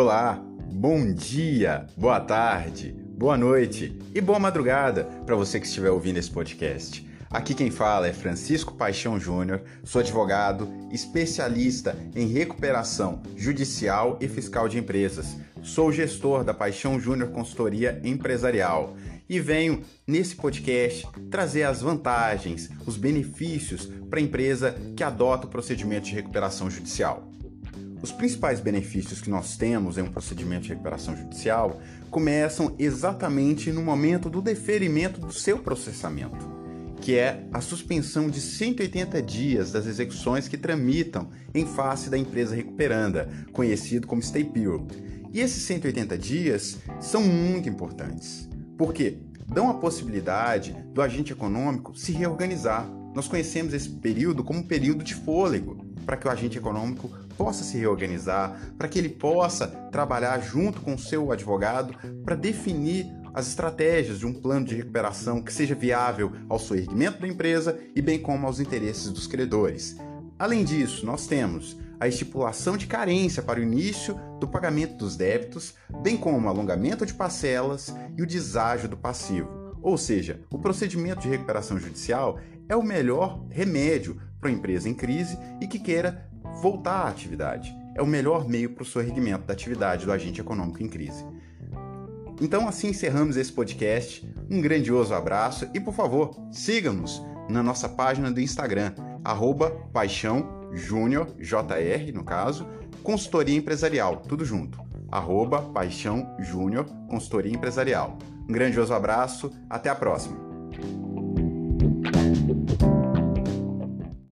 Olá, bom dia, boa tarde, boa noite e boa madrugada para você que estiver ouvindo esse podcast. Aqui quem fala é Francisco Paixão Júnior, sou advogado, especialista em recuperação judicial e fiscal de empresas. Sou gestor da Paixão Júnior Consultoria Empresarial e venho nesse podcast trazer as vantagens, os benefícios para a empresa que adota o procedimento de recuperação judicial. Os principais benefícios que nós temos em um procedimento de recuperação judicial começam exatamente no momento do deferimento do seu processamento, que é a suspensão de 180 dias das execuções que tramitam em face da empresa recuperanda, conhecido como stay period. E esses 180 dias são muito importantes. Por quê? Dão a possibilidade do agente econômico se reorganizar. Nós conhecemos esse período como período de fôlego, para que o agente econômico possa se reorganizar, para que ele possa trabalhar junto com o seu advogado para definir as estratégias de um plano de recuperação que seja viável ao soerguimento da empresa e bem como aos interesses dos credores. Além disso, nós temos a estipulação de carência para o início do pagamento dos débitos, bem como o alongamento de parcelas e o deságio do passivo. Ou seja, o procedimento de recuperação judicial é o melhor remédio para uma empresa em crise e que queira voltar à atividade. É o melhor meio para o sorrimento da atividade do agente econômico em crise. Então, assim encerramos esse podcast. Um grandioso abraço e, por favor, siga-nos na nossa página do Instagram, arroba Paixão Júnior, JR no caso, consultoria empresarial, tudo junto, arroba Paixão Júnior, consultoria empresarial. Um grandioso abraço, até a próxima!